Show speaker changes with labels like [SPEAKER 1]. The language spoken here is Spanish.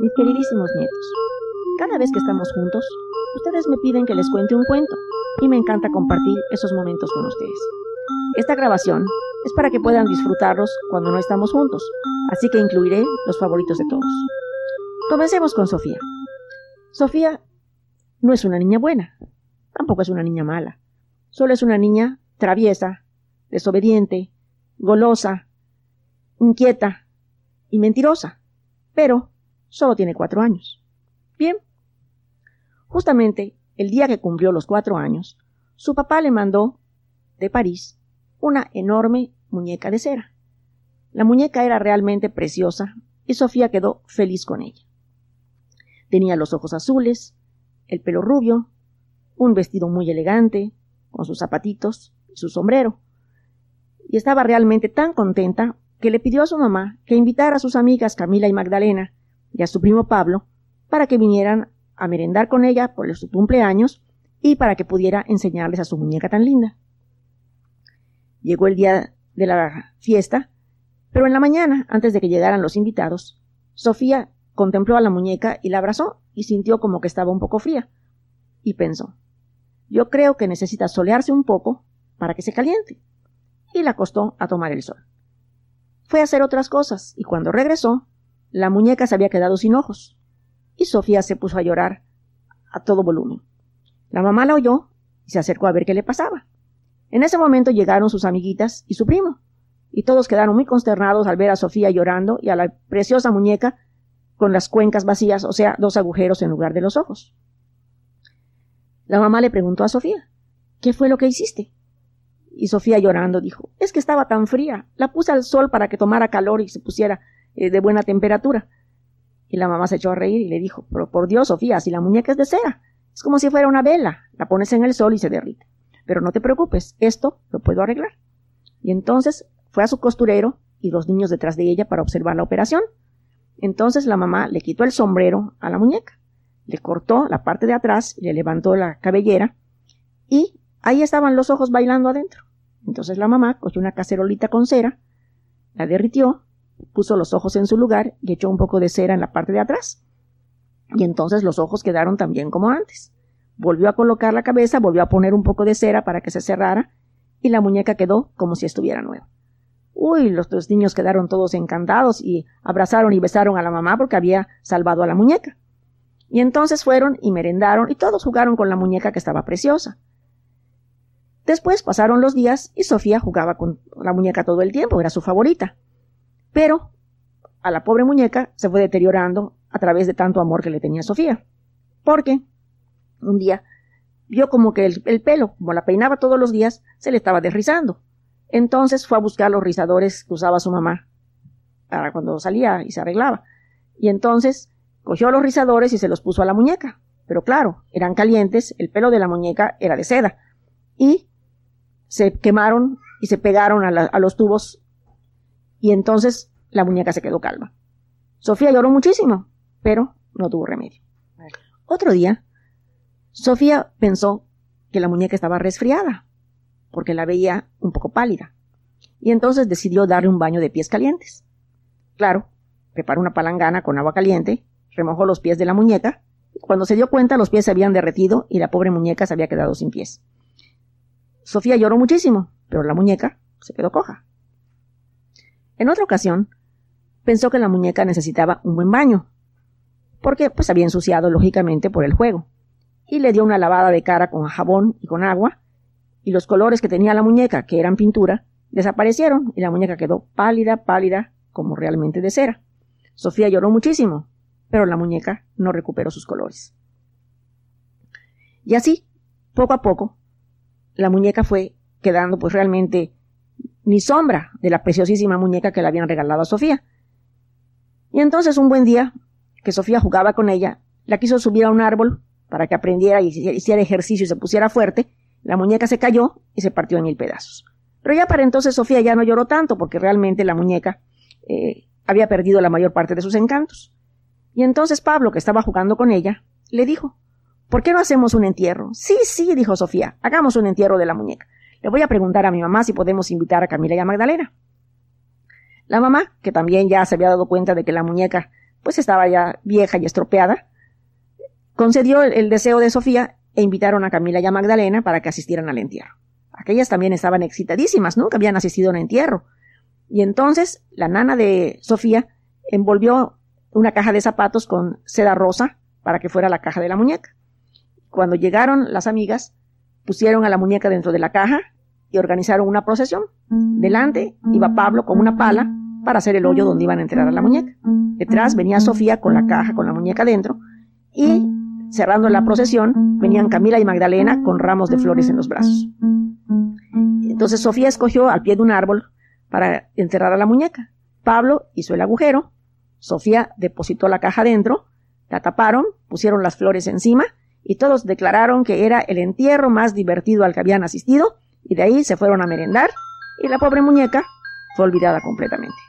[SPEAKER 1] mis queridísimos nietos. Cada vez que estamos juntos, ustedes me piden que les cuente un cuento y me encanta compartir esos momentos con ustedes. Esta grabación es para que puedan disfrutarlos cuando no estamos juntos, así que incluiré los favoritos de todos. Comencemos con Sofía. Sofía no es una niña buena, tampoco es una niña mala, solo es una niña traviesa, desobediente, golosa, inquieta y mentirosa, pero solo tiene cuatro años. Bien, justamente el día que cumplió los cuatro años, su papá le mandó de París una enorme muñeca de cera. La muñeca era realmente preciosa y Sofía quedó feliz con ella. Tenía los ojos azules, el pelo rubio, un vestido muy elegante, con sus zapatitos y su sombrero. Y estaba realmente tan contenta que le pidió a su mamá que invitara a sus amigas Camila y Magdalena y a su primo Pablo para que vinieran a merendar con ella por su cumpleaños y para que pudiera enseñarles a su muñeca tan linda. Llegó el día de la fiesta, pero en la mañana, antes de que llegaran los invitados, Sofía contempló a la muñeca y la abrazó y sintió como que estaba un poco fría. Y pensó, yo creo que necesita solearse un poco para que se caliente. Y la acostó a tomar el sol. Fue a hacer otras cosas y cuando regresó, la muñeca se había quedado sin ojos. Y Sofía se puso a llorar a todo volumen. La mamá la oyó y se acercó a ver qué le pasaba. En ese momento llegaron sus amiguitas y su primo, y todos quedaron muy consternados al ver a Sofía llorando y a la preciosa muñeca con las cuencas vacías, o sea, dos agujeros en lugar de los ojos. La mamá le preguntó a Sofía, ¿qué fue lo que hiciste? Y Sofía llorando dijo, es que estaba tan fría, la puse al sol para que tomara calor y se pusiera eh, de buena temperatura. Y la mamá se echó a reír y le dijo, pero por Dios, Sofía, si la muñeca es de cera, es como si fuera una vela, la pones en el sol y se derrite. Pero no te preocupes, esto lo puedo arreglar. Y entonces fue a su costurero y los niños detrás de ella para observar la operación. Entonces la mamá le quitó el sombrero a la muñeca, le cortó la parte de atrás le levantó la cabellera y ahí estaban los ojos bailando adentro. Entonces la mamá cogió una cacerolita con cera, la derritió, puso los ojos en su lugar y echó un poco de cera en la parte de atrás. Y entonces los ojos quedaron también como antes. Volvió a colocar la cabeza, volvió a poner un poco de cera para que se cerrara y la muñeca quedó como si estuviera nueva. Uy, los dos niños quedaron todos encantados y abrazaron y besaron a la mamá porque había salvado a la muñeca. Y entonces fueron y merendaron y todos jugaron con la muñeca que estaba preciosa. Después pasaron los días y Sofía jugaba con la muñeca todo el tiempo, era su favorita. Pero a la pobre muñeca se fue deteriorando a través de tanto amor que le tenía Sofía. Porque un día vio como que el, el, pelo, como la peinaba todos los días, se le estaba desrizando. Entonces fue a buscar los rizadores que usaba su mamá para cuando salía y se arreglaba. Y entonces cogió los rizadores y se los puso a la muñeca. Pero claro, eran calientes, el pelo de la muñeca era de seda. Y se quemaron y se pegaron a, a los tubos. Y entonces la muñeca se quedó calma. Sofía lloró muchísimo, pero no tuvo remedio. Otro día, Sofía pensó que la muñeca estaba resfriada, porque la veía un poco pálida, y entonces decidió darle un baño de pies calientes. Claro, preparó una palangana con agua caliente, remojó los pies de la muñeca, y cuando se dio cuenta los pies se habían derretido y la pobre muñeca se había quedado sin pies. Sofía lloró muchísimo, pero la muñeca se quedó coja. En otra ocasión, pensó que la muñeca necesitaba un buen baño, porque pues había ensuciado lógicamente por el juego, y le dio una lavada de cara con jabón y con agua, y los colores que tenía la muñeca, que eran pintura, desaparecieron y la muñeca quedó pálida, pálida, como realmente de cera. Sofía lloró muchísimo, pero la muñeca no recuperó sus colores. Y así, poco a poco, la muñeca fue quedando pues realmente ni sombra de la preciosísima muñeca que le habían regalado a Sofía. Y entonces un buen día, que Sofía jugaba con ella, la quiso subir a un árbol para que aprendiera y hiciera ejercicio y se pusiera fuerte, la muñeca se cayó y se partió en mil pedazos. Pero ya para entonces Sofía ya no lloró tanto porque realmente la muñeca eh, había perdido la mayor parte de sus encantos. Y entonces Pablo, que estaba jugando con ella, le dijo, ¿por qué no hacemos un entierro? Sí, sí, dijo Sofía, hagamos un entierro de la muñeca. Le voy a preguntar a mi mamá si podemos invitar a Camila y a Magdalena. La mamá, que también ya se había dado cuenta de que la muñeca pues estaba ya vieja y estropeada, concedió el deseo de Sofía e invitaron a Camila y a Magdalena para que asistieran al entierro. Aquellas también estaban excitadísimas. Que habían asistido a un entierro. Y entonces la nana de Sofía envolvió una caja de zapatos con seda rosa para que fuera la caja de la muñeca. Cuando llegaron las amigas, pusieron a la muñeca dentro de la caja y organizaron una procesión. Delante iba Pablo con una pala para hacer el hoyo donde iban a enterrar a la muñeca. Detrás venía Sofía con la caja con la muñeca dentro y cerrando la procesión venían Camila y Magdalena con ramos de flores en los brazos. Entonces Sofía escogió al pie de un árbol para enterrar a la muñeca. Pablo hizo el agujero, Sofía depositó la caja dentro, la taparon, pusieron las flores encima y todos declararon que era el entierro más divertido al que habían asistido y de ahí se fueron a merendar y la pobre muñeca fue olvidada completamente.